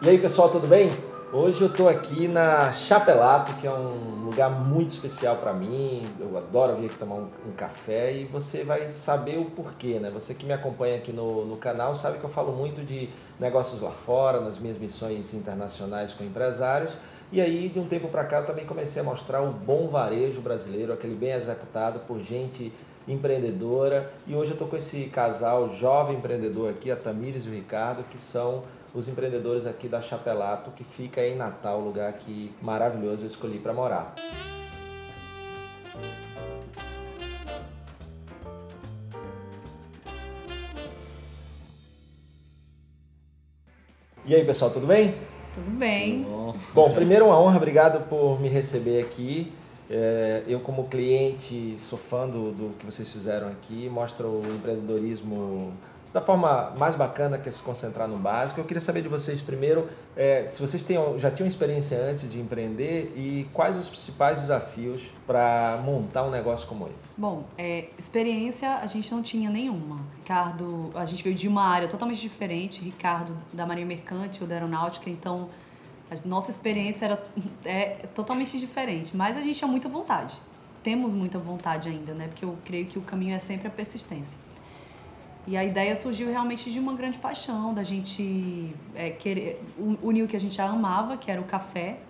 E aí pessoal, tudo bem? Hoje eu estou aqui na Chapelato, que é um lugar muito especial para mim. Eu adoro vir aqui tomar um, um, café e você vai saber o porquê, né? Você que me acompanha aqui no, no canal sabe que eu falo muito de negócios lá fora, nas minhas missões internacionais com empresários. E aí, de um tempo para cá, eu também comecei a mostrar o bom varejo brasileiro, aquele bem executado por gente empreendedora. E hoje eu estou com esse casal jovem empreendedor aqui, a Tamires e o Ricardo, que são os empreendedores aqui da Chapelato, que fica em Natal, lugar que maravilhoso eu escolhi para morar. E aí, pessoal, tudo bem? Tudo bem. Tudo bom. bom, primeiro uma honra, obrigado por me receber aqui. É, eu, como cliente, sou fã do, do que vocês fizeram aqui, mostra o empreendedorismo da forma mais bacana que é se concentrar no básico. Eu queria saber de vocês primeiro, é, se vocês tenham, já tinham experiência antes de empreender e quais os principais desafios para montar um negócio como esse? Bom, é, experiência a gente não tinha nenhuma. Ricardo, a gente veio de uma área totalmente diferente. Ricardo da Marinha Mercante, ou da Aeronáutica, então a nossa experiência era é, totalmente diferente. Mas a gente tinha muita vontade. Temos muita vontade ainda, né? Porque eu creio que o caminho é sempre a persistência. E a ideia surgiu realmente de uma grande paixão, da gente é, querer unir o que a gente já amava, que era o café.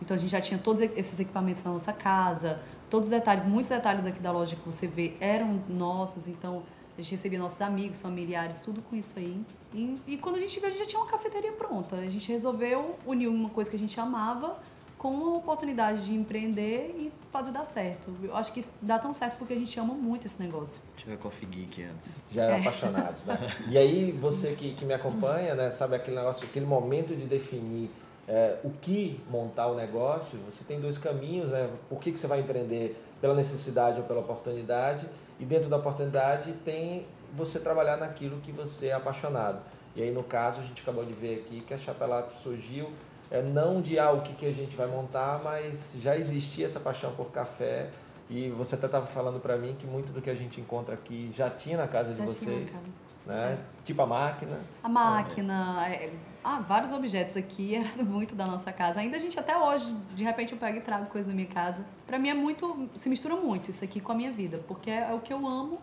Então a gente já tinha todos esses equipamentos na nossa casa, todos os detalhes, muitos detalhes aqui da loja que você vê eram nossos, então a gente recebia nossos amigos, familiares, tudo com isso aí. E, e quando a gente viu, a gente já tinha uma cafeteria pronta. A gente resolveu unir uma coisa que a gente amava com a oportunidade de empreender e fazer dar certo. Eu acho que dá tão certo porque a gente ama muito esse negócio. Tive Coffee Geek antes. Já eram é. apaixonados, né? E aí, você que, que me acompanha, né, sabe aquele negócio, aquele momento de definir é, o que montar o negócio, você tem dois caminhos, né? Por que, que você vai empreender? Pela necessidade ou pela oportunidade. E dentro da oportunidade tem você trabalhar naquilo que você é apaixonado. E aí, no caso, a gente acabou de ver aqui que a Chapelato surgiu é, não de ah, o que, que a gente vai montar, mas já existia essa paixão por café e você até estava falando para mim que muito do que a gente encontra aqui já tinha na casa de já vocês. Né? É. Tipo a máquina. A máquina, é. ah, vários objetos aqui, era muito da nossa casa. Ainda a gente até hoje, de repente eu pego e trago coisa da minha casa. Para mim é muito, se mistura muito isso aqui com a minha vida, porque é o que eu amo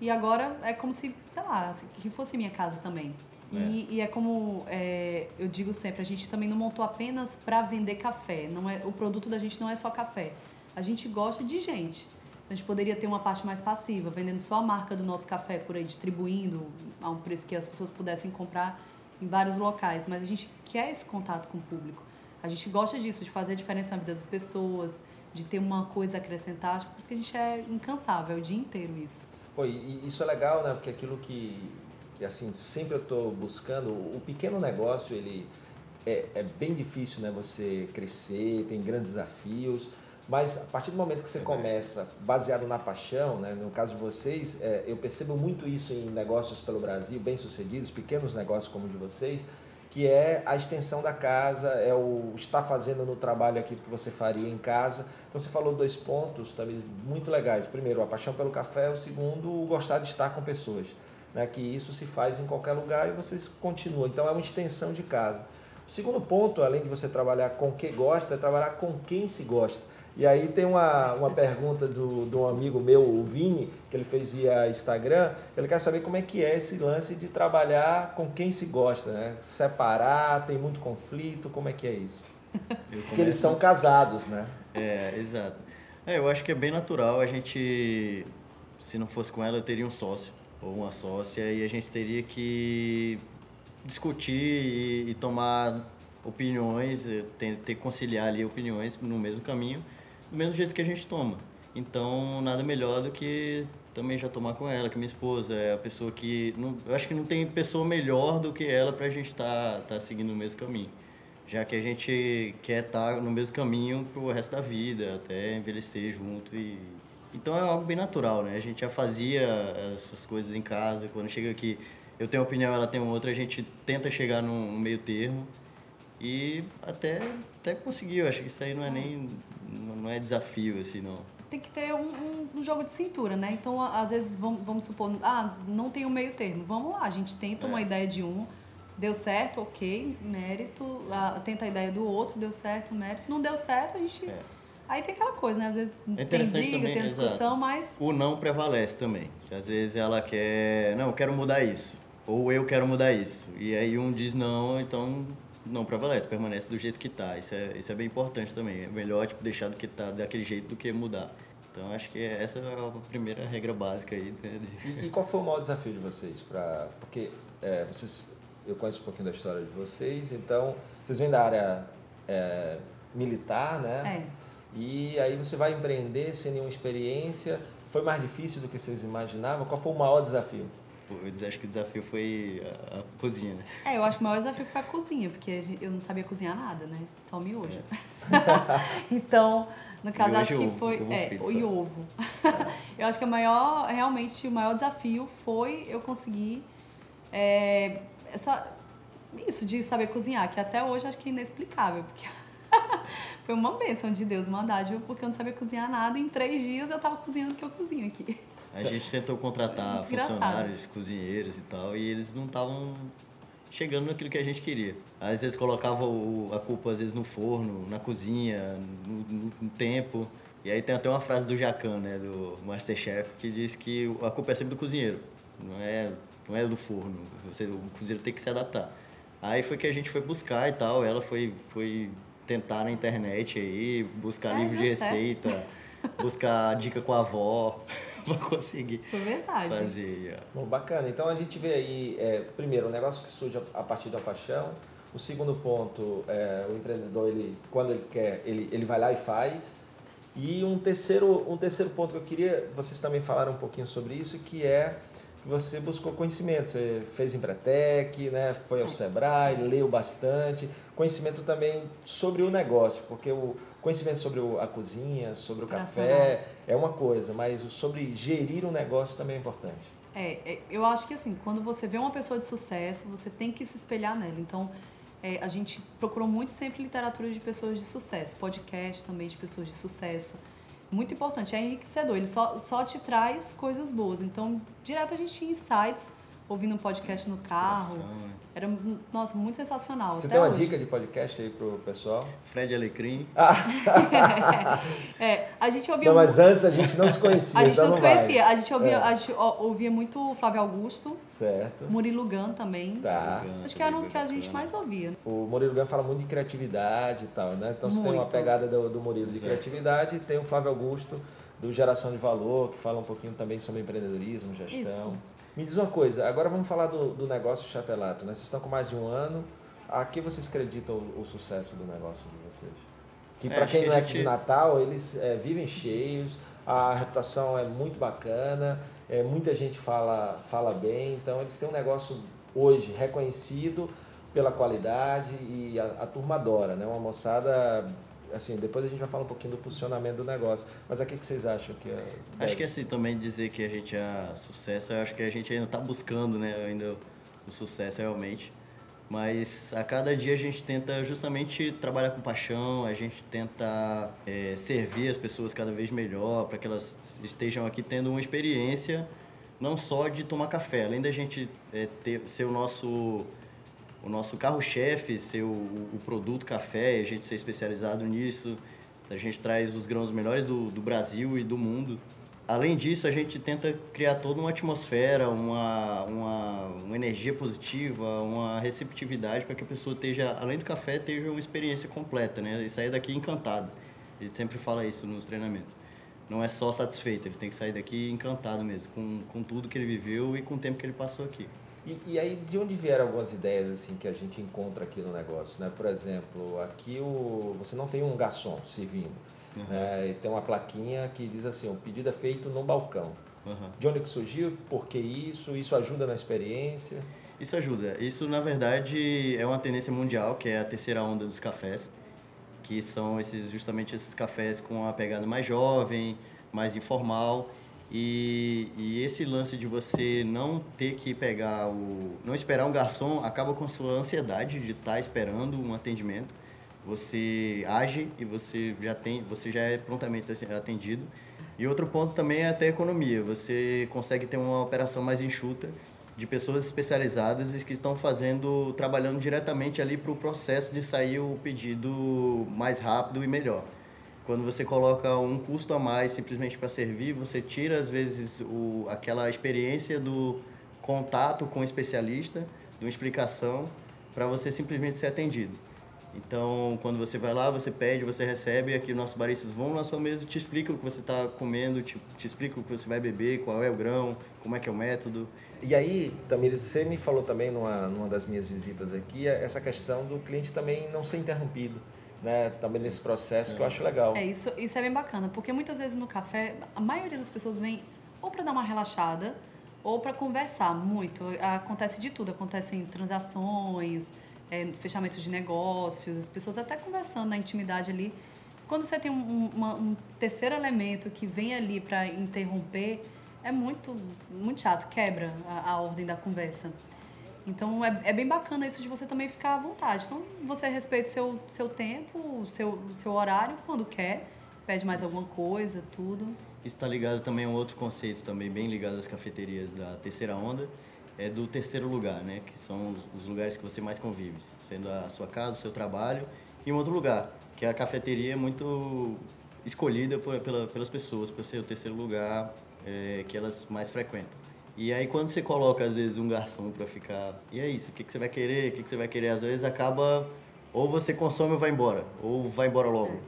e agora é como se, sei lá, que fosse minha casa também. É. E, e, é como é, eu digo sempre, a gente também não montou apenas para vender café. Não é, o produto da gente não é só café. A gente gosta de gente. A gente poderia ter uma parte mais passiva, vendendo só a marca do nosso café por aí, distribuindo a um preço que as pessoas pudessem comprar em vários locais. Mas a gente quer esse contato com o público. A gente gosta disso, de fazer a diferença na vida das pessoas, de ter uma coisa a acrescentar. Por isso que a gente é incansável, é o dia inteiro isso. Pô, e isso é legal, né? Porque aquilo que que assim sempre eu estou buscando o pequeno negócio ele é, é, bem difícil né você crescer tem grandes desafios mas a partir do momento que você começa baseado na paixão né no caso de vocês é, eu percebo muito isso em negócios pelo Brasil bem sucedidos pequenos negócios como o de vocês que é a extensão da casa, é o estar fazendo no trabalho aquilo que você faria em casa. Então você falou dois pontos também muito legais. Primeiro, a paixão pelo café, o segundo, o gostar de estar com pessoas né, que isso se faz em qualquer lugar e vocês continuam. Então é uma extensão de casa. O segundo ponto, além de você trabalhar com quem gosta, é trabalhar com quem se gosta. E aí tem uma, uma pergunta do, de um amigo meu, o Vini, que ele fez via Instagram, ele quer saber como é que é esse lance de trabalhar com quem se gosta, né? Separar, tem muito conflito, como é que é isso? Porque eles são casados, né? É, exato. É, eu acho que é bem natural a gente, se não fosse com ela, eu teria um sócio ou uma sócia e a gente teria que discutir e, e tomar opiniões, eh, ter, que conciliar ali opiniões no mesmo caminho, do mesmo jeito que a gente toma. Então, nada melhor do que também já tomar com ela, que minha esposa é a pessoa que... Não, eu acho que não tem pessoa melhor do que ela para a gente estar tá, tá seguindo o mesmo caminho. Já que a gente quer estar tá no mesmo caminho pro resto da vida, até envelhecer junto e então é algo bem natural, né? A gente já fazia essas coisas em casa. Quando chega aqui, eu tenho uma opinião, ela tem outra, a gente tenta chegar no, meio termo. E até, até conseguiu. Acho que isso aí não é nem. não é desafio, assim, não. Tem que ter um, um, um jogo de cintura, né? Então, às vezes, vamos, vamos supor, ah, não tem um meio termo. Vamos lá, a gente tenta é. uma ideia de um, Deu certo, ok, mérito. A, tenta a ideia do outro, deu certo, mérito. Não deu certo, a gente. É. Aí tem aquela coisa, né? Às vezes É tem interessante briga, também, tem discussão, exato. mas O não prevalece também. Às vezes ela quer, não, eu quero mudar isso. Ou eu quero mudar isso. E aí um diz não, então não prevalece, permanece do jeito que tá. Isso é, isso é bem importante também. É melhor tipo, deixar do que tá daquele jeito do que mudar. Então acho que essa é a primeira regra básica aí. né, E, e qual foi o maior desafio de vocês? Pra, porque é, vocês, eu conheço um pouquinho da história de vocês, então vocês vêm da área é, militar, né? é. E aí você vai empreender sem nenhuma experiência. Foi mais difícil do que vocês imaginavam? Qual foi o maior desafio? Eu acho que o desafio foi a, a cozinha, né? É, eu acho que o maior desafio foi a cozinha, porque eu não sabia cozinhar nada, né? Só miojo. então, no caso, Miojo acho que ovo, foi. ovo é, frito e ovo. eu acho que o maior, realmente, o maior desafio foi eu conseguir é, essa, isso de saber cozinhar, que até hoje acho que é inexplicável, porque foi uma bênção de Deus, uma dádiva, porque eu não sabia cozinhar nada. e Em três dias eu tava cozinhando o que eu cozinho aqui. A gente tentou contratar funcionários, cozinheiros e tal, e eles não estavam chegando naquilo que a gente queria. Às vezes colocava o- a culpa às vezes no forno, na cozinha, no, no- no tempo. E aí tem até uma frase do Jacan, né, do Masterchef, que diz que a culpa é sempre do cozinheiro, não é, não é do forno. Você, o cozinheiro tem que se adaptar. Aí foi que a gente foi buscar e tal, ela foi, foi tentar na internet aí, buscar É, livro de certo. receita, buscar dica com a avó, pra conseguir verdade. fazer. ó. Bom, bacana. Então a gente vê aí, é, primeiro, um negócio que surge a partir da paixão. O segundo ponto, é, o empreendedor, ele, quando ele quer, ele, ele vai lá e faz. E um terceiro, um terceiro ponto que eu queria, vocês também falaram um pouquinho sobre isso, que é você buscou conhecimento. Você fez Empretec, né, foi ao Sebrae, leu bastante. Conhecimento também sobre o negócio, porque o conhecimento sobre a cozinha, sobre o café é uma coisa, mas sobre gerir um negócio também é importante. É, é, eu acho que assim, quando você vê uma pessoa de sucesso, você tem que se espelhar nela. Então, é, a gente procurou muito sempre literatura de pessoas de sucesso, podcast também de pessoas de sucesso. Muito importante, é enriquecedor, ele só, só te traz coisas boas. Então, direto a gente tinha insights, ouvindo um podcast no carro. Inspiração, né? Era, nossa, muito sensacional. Você até tem uma hoje. dica de podcast aí pro pessoal? Fred Alecrim. É, a gente ouvia Não, mas muito- antes a gente não se conhecia, A gente então não se vai. conhecia. A gente ouvia, É. a gente ouvia muito Flávio Augusto, Certo. Murilo Gun também. Tá. Acho que eram os que a gente mais ouvia. O Murilo Gun fala muito de criatividade e tal, né? Então você tem uma pegada do, do Murilo de Exato. criatividade e tem o Flávio Augusto do Geração de Valor, que fala um pouquinho também sobre empreendedorismo, gestão. Isso. Me diz uma coisa, agora vamos falar do, do negócio Chapelato, né? Vocês estão com mais de um ano. A que vocês acreditam o, o sucesso do negócio de vocês? Que É, para acho quem que não é aqui de Natal, eles é, vivem cheios, a reputação é muito bacana, é, muita gente fala, fala bem, então eles têm um negócio hoje reconhecido pela qualidade e a, a turma adora, né? Uma moçada, assim, depois a gente vai falar um pouquinho do posicionamento do negócio, mas o que, que vocês acham que é? Acho que assim, também dizer que a gente é sucesso, eu acho que a gente ainda está buscando, né, ainda o sucesso realmente. Mas a cada dia a gente tenta justamente trabalhar com paixão, a gente tenta é, servir as pessoas cada vez melhor, para que elas estejam aqui tendo uma experiência não só de tomar café, além da gente é, ter, ser o nosso o nosso carro-chefe, ser o, o produto café, a gente ser especializado nisso. A gente traz os grãos melhores do, do Brasil e do mundo. Além disso, a gente tenta criar toda uma atmosfera, uma, uma, uma energia positiva, uma receptividade para que a pessoa esteja, além do café, esteja uma experiência completa, né? E sair daqui encantado. A gente sempre fala isso nos treinamentos. Não é só satisfeito, ele tem que sair daqui encantado mesmo, com, com tudo que ele viveu e com o tempo que ele passou aqui. E, e aí, de onde vieram algumas ideias assim que a gente encontra aqui no negócio? Né? Por exemplo, aqui o, você não tem um garçom servindo. Né? E tem uma plaquinha que diz assim, o pedido é feito no balcão. Aham. De onde que surgiu? Por que isso? Isso ajuda na experiência? Isso ajuda. Isso, na verdade, é uma tendência mundial, que é a terceira onda dos cafés, que são esses justamente esses cafés com uma pegada mais jovem, mais informal. E, e esse lance de você não ter que pegar o. não esperar um garçom acaba com a sua ansiedade de estar esperando um atendimento. Você age e você já tem, você já é prontamente atendido. E outro ponto também é até a economia. Você consegue ter uma operação mais enxuta de pessoas especializadas que estão fazendo, trabalhando diretamente ali para o processo de sair o pedido mais rápido e melhor. Quando você coloca um custo a mais simplesmente para servir, você tira às vezes o, aquela experiência do contato com o especialista, de uma explicação, para você simplesmente ser atendido. Então, quando você vai lá, você pede, você recebe, aqui nossos baristas vão na sua mesa te explicam o que você está comendo, te, te explicam o que você vai beber, qual é o grão, como é que é o método. E aí, Tamires, você me falou também numa, numa das minhas visitas aqui, essa questão do cliente também não ser interrompido né, também nesse processo, que eu acho legal. É, isso, isso é bem bacana, porque muitas vezes no café, a maioria das pessoas vem ou para dar uma relaxada, ou para conversar muito. Acontece de tudo, acontecem transações, é, fechamentos de negócios, as pessoas até conversando na intimidade ali. Quando você tem um, uma, um terceiro elemento que vem ali para interromper, é muito, muito chato, quebra a, a ordem da conversa. Então é, é bem bacana isso de você também ficar à vontade. Então você respeita seu seu tempo, seu seu horário quando quer, pede mais alguma coisa, tudo. Isso está ligado também a um outro conceito também bem ligado às cafeterias da terceira onda, é do terceiro lugar, né? Que são os, lugares que você mais convive, sendo a sua casa, o seu trabalho e um outro lugar, que a cafeteria é muito escolhida por, pela, pelas pessoas para ser o terceiro lugar é, que elas mais frequentam. E aí quando você coloca às vezes um garçom para ficar, e é isso, o que, que você vai querer, o que, que você vai querer, às vezes acaba ou você consome ou vai embora, ou vai embora logo. É.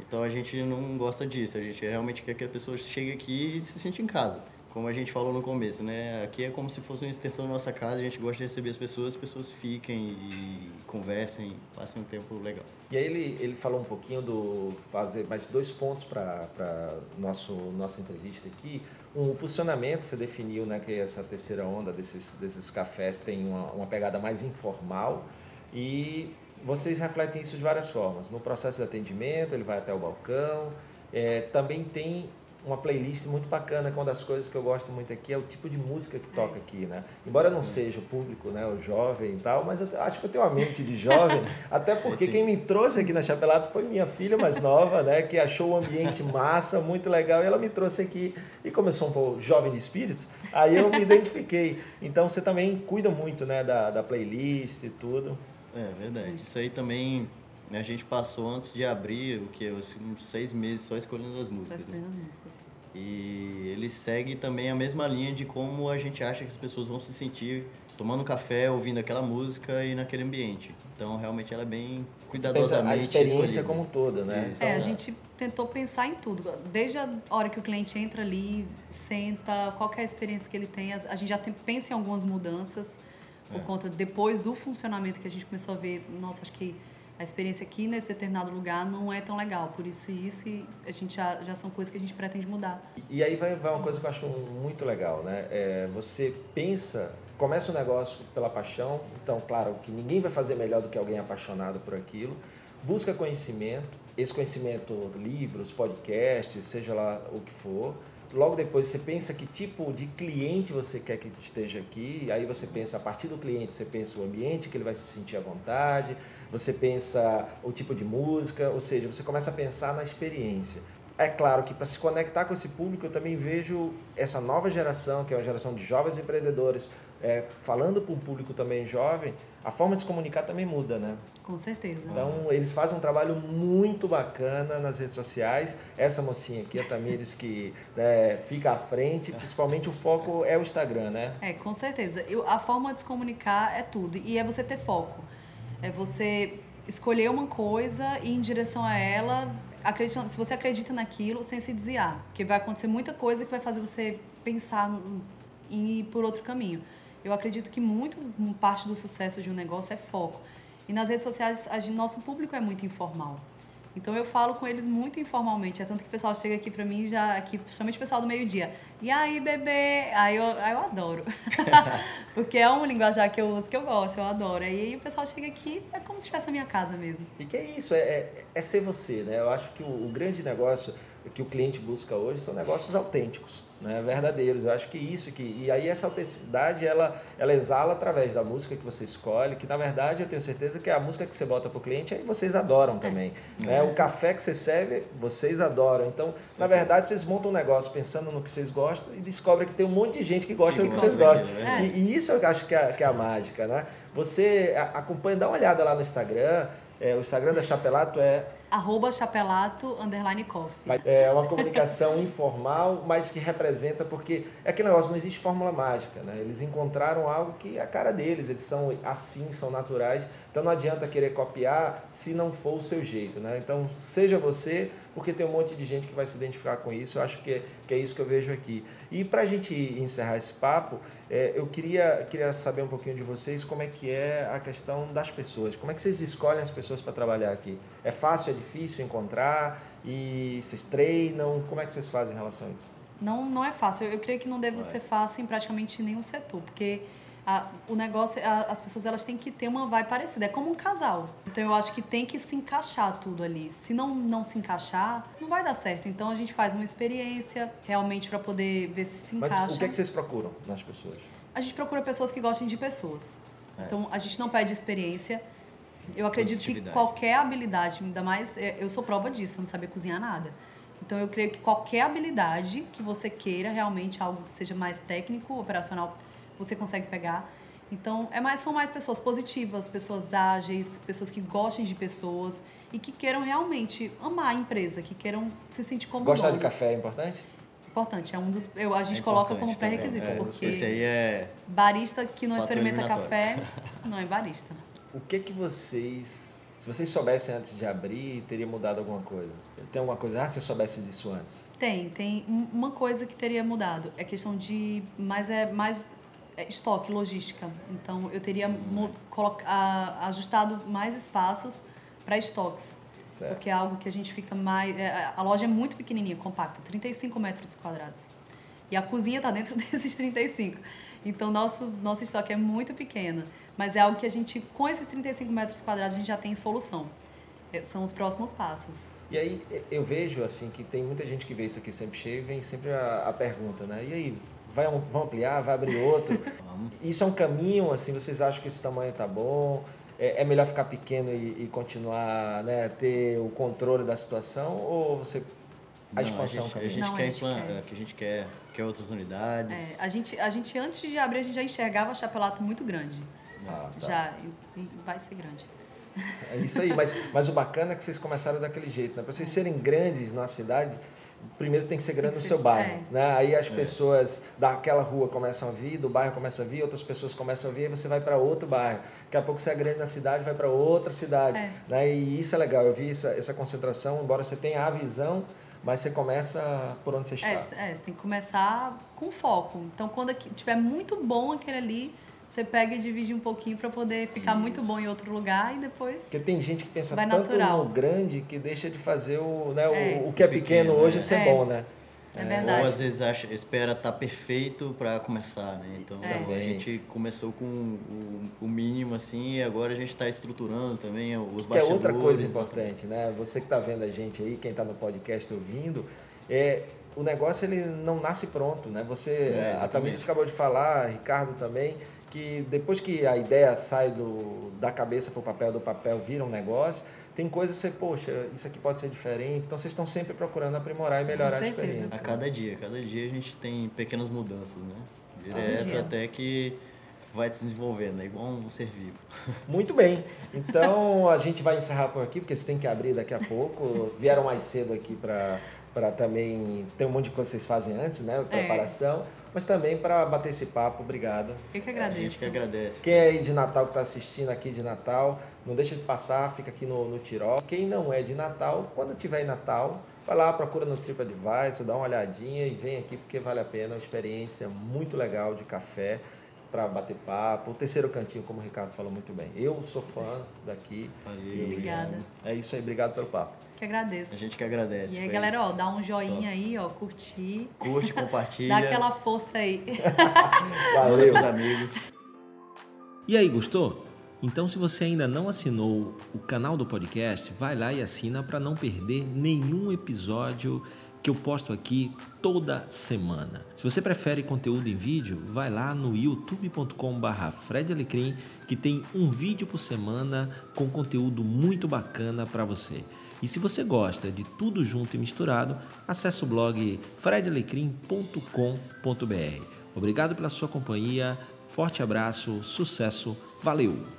Então a gente não gosta disso, a gente realmente quer que a pessoa chegue aqui e se sente em casa. Como a gente falou no começo, né? Aqui é como se fosse uma extensão da nossa casa, a gente gosta de receber as pessoas, as pessoas fiquem e conversem, passem um tempo legal. E aí ele, ele falou um pouquinho do fazer mais dois pontos para nosso nossa entrevista aqui um posicionamento você definiu né, que essa terceira onda desses, desses cafés tem uma, uma pegada mais informal e vocês refletem isso de várias formas. No processo de atendimento, ele vai até o balcão, é, também tem uma playlist muito bacana, que uma das coisas que eu gosto muito aqui é o tipo de música que toca aqui, né? Embora não seja o público, né, o jovem e tal, mas eu acho que eu tenho uma mente de jovem, até porque quem me trouxe aqui na Chapelato foi minha filha mais nova, né, que achou o ambiente massa, muito legal, e ela me trouxe aqui e começou um pouco jovem de espírito, aí eu me identifiquei. Então você também cuida muito, né, da, da playlist e tudo. É verdade. Isso aí também a gente passou antes de abrir, o que? Uns seis meses só escolhendo as músicas. Só escolhendo né? as músicas. E ele segue também a mesma linha de como a gente acha que as pessoas vão se sentir tomando café, ouvindo aquela música e naquele ambiente. Então, realmente, ela é bem cuidadosamente A experiência como toda, né? Isso. É, a gente tentou pensar em tudo. Desde a hora que o cliente entra ali, senta, qual é a experiência que ele tem. A gente já tem, pensa em algumas mudanças por é. conta, depois do funcionamento que a gente começou a ver, nossa, acho que a experiência aqui nesse determinado lugar não é tão legal. Por isso isso e a gente já, já são coisas que a gente pretende mudar. E, aí vai, vai uma coisa que eu acho muito legal, né? É, você pensa, começa o um negócio pela paixão, então claro que ninguém vai fazer melhor do que alguém apaixonado por aquilo. Busca conhecimento, esse conhecimento, livros, podcasts, seja lá o que for logo depois você pensa que tipo de cliente você quer que esteja aqui, aí você pensa a partir do cliente, você pensa o ambiente que ele vai se sentir à vontade, você pensa o tipo de música, ou seja, você começa a pensar na experiência. É claro que para se conectar com esse público, eu também vejo essa nova geração, que é uma geração de jovens empreendedores, é, falando para um público também jovem, a forma de se comunicar também muda, né? Com certeza. Então, eles fazem um trabalho muito bacana nas redes sociais. Essa mocinha aqui, a Tamires, que né, fica à frente, principalmente o foco é o Instagram, né? É, com certeza. Eu, a forma de se comunicar é tudo, e é você ter foco. É você escolher uma coisa e ir em direção a ela, acreditando, se você acredita naquilo, sem se desviar. Porque vai acontecer muita coisa que vai fazer você pensar em ir por outro caminho. Eu acredito que muito parte do sucesso de um negócio é foco. E nas redes sociais, a nosso público é muito informal. Então eu falo com eles muito informalmente. É tanto que o pessoal chega aqui pra mim, já aqui, principalmente o pessoal do meio-dia. E aí, bebê? Aí eu, aí eu adoro. Porque é um linguajar que eu uso que eu gosto, eu adoro. Aí o pessoal chega aqui, é como se estivesse a minha casa mesmo. E que é isso, é, é, é ser você, né? Eu acho que o, o grande negócio que o cliente busca hoje são negócios autênticos, né, verdadeiros. Eu acho que isso que e aí essa autenticidade ela ela exala através da música que você escolhe, que na verdade eu tenho certeza que é a música que você bota para o cliente aí vocês adoram também. É. Né? O café que você serve vocês adoram. Então Sim. na verdade vocês montam um negócio pensando no que vocês gostam e descobrem que tem um monte de gente que gosta que do que vocês gostam. Né? E, e, isso eu acho que é, que é a mágica, né? Você acompanha, dá uma olhada lá no Instagram. É, o Instagram da Chapelato é arroba chapelato underline coffee. É uma comunicação informal, mas que representa, porque é aquele negócio, não existe fórmula mágica, né? Eles encontraram algo que é a cara deles, eles são assim, são naturais, então não adianta querer copiar se não for o seu jeito, né? Então seja você, porque tem um monte de gente que vai se identificar com isso, eu acho que é, que é isso que eu vejo aqui. E para a gente encerrar esse papo, é, eu queria, queria saber um pouquinho de vocês como é que é a questão das pessoas. Como é que vocês escolhem as pessoas para trabalhar aqui? É fácil, é difícil encontrar? E vocês treinam? Como é que vocês fazem em relação a isso? Não, não é fácil. Eu, eu creio que não deve ser fácil em praticamente nenhum setor, porque a, o negócio, a, as pessoas elas têm que ter uma vibe parecida. É como um casal. Então eu acho que tem que se encaixar tudo ali. Se não, não se encaixar, não vai dar certo. Então a gente faz uma experiência realmente para poder ver se se encaixa. Mas o que, é que vocês procuram nas pessoas? A gente procura pessoas que gostem de pessoas. É. Então a gente não pede experiência. Eu acredito que qualquer habilidade, ainda mais é, eu sou prova disso, eu não sabia cozinhar nada. Então eu creio que qualquer habilidade que você queira, realmente algo que seja mais técnico, operacional, você consegue pegar. Então, é mais, são mais pessoas positivas, pessoas ágeis, pessoas que gostem de pessoas e que queiram realmente amar a empresa, que queiram se sentir como Gostar de café é importante? Importante, é um dos. Eu, a gente é coloca como pré-requisito. É, porque esse aí é. Barista que não experimenta café não é barista. O que que vocês. Se vocês soubessem antes de abrir, teria mudado alguma coisa? Tem alguma coisa? Ah, se eu soubesse disso antes? Tem, tem uma coisa que teria mudado. É questão de. Mas é mais é, estoque, logística. Então, eu teria ajustado mais espaços para estoques. Certo. Porque é algo que a gente fica mais. É, a loja é muito pequenininha, compacta, 35 metros quadrados. E a cozinha está dentro desses 35. Então, nosso, nosso estoque é muito pequeno. Mas é algo que a gente, com esses 35 metros quadrados, a gente já tem solução. É, são os próximos passos. E aí, eu vejo assim que tem muita gente que vê isso aqui sempre cheio e vem sempre a, a pergunta, né? E aí, vai, vão ampliar, vai abrir outro. Isso é um caminho, assim, vocês acham que esse tamanho tá bom? É, é melhor ficar pequeno e, e, continuar, né, ter o controle da situação? Ou você a expansão a gente, a gente Não, quer, a gente quer. que a gente quer, quer outras unidades. É, a, gente, a gente, antes de abrir, a gente já enxergava Chapelato muito grande. Ah, tá. Já, e, e vai ser grande. É isso aí, mas, mas o bacana é que vocês começaram daquele jeito, né? Para vocês serem grandes na cidade, primeiro tem que ser grande no seu bairro. É. Né? Aí as é. pessoas daquela rua começam a vir, do bairro começam a vir, outras pessoas começam a vir, e você vai para outro bairro. Daqui a pouco você é grande na cidade, vai para outra cidade. É. Né? E isso é legal, eu vi essa, essa concentração, embora você tenha a visão, mas você começa por onde você está. É, é você tem que começar com foco. Então, quando tiver muito bom aquele ali, você pega e divide um pouquinho para poder ficar Isso. muito bom em outro lugar e depois. Porque tem gente que pensa tanto natural. no grande que deixa de fazer o, né, é. o, o, que é pequeno, pequeno hoje é. ser bom, né? É, verdade. Ou às vezes acha, espera estar tá perfeito para começar, né? Então é. a gente começou com o, o, mínimo assim e agora a gente está estruturando também os Que é outra coisa importante, né? Você que está vendo a gente aí, quem está no podcast ouvindo, é o negócio ele não nasce pronto, né? Você, é, a Tamires acabou de falar, Ricardo também que depois que a ideia sai do, da cabeça para o papel, do papel vira um negócio, tem coisas que você, poxa, isso aqui pode ser diferente. Então vocês estão sempre procurando aprimorar e melhorar a experiência. A cada dia, cada dia a gente tem pequenas mudanças, né? Direto até que vai se desenvolvendo, né? igual um ser vivo. Muito bem. Então a gente vai encerrar por aqui, porque eles têm que abrir daqui a pouco. Vieram mais cedo aqui para também ter um monte de coisa que vocês fazem antes, né? É. Preparação. É mas também para bater esse papo. Obrigado. Eu que agradeço. A gente que agradece. Quem é aí de Natal que está assistindo aqui de Natal, não deixa de passar, fica aqui no, no Tirol. Quem não é de Natal, quando tiver em Natal, vai lá, procura no TripAdvisor, dá uma olhadinha e vem aqui porque vale a pena, uma experiência muito legal de café para bater papo. O terceiro cantinho, como o Ricardo falou muito bem. Eu sou fã daqui. Valeu, Obrigada. É isso aí, obrigado pelo papo. Que agradeço. A gente que agradece. E aí, galera, ó, dá um joinha Top. aí, ó, curtir. Curte, compartilha. dá aquela força aí. Valeu, meus amigos. E aí, gostou? Então, se você ainda não assinou o canal do podcast, vai lá e assina para não perder nenhum episódio que eu posto aqui toda semana. Se você prefere conteúdo em vídeo, vai lá no youtube.com/barra que tem um vídeo por semana com conteúdo muito bacana para você. E se você gosta de tudo junto e misturado, acesse o blog fredalecrim.com.br. Obrigado pela sua companhia, forte abraço, sucesso, valeu!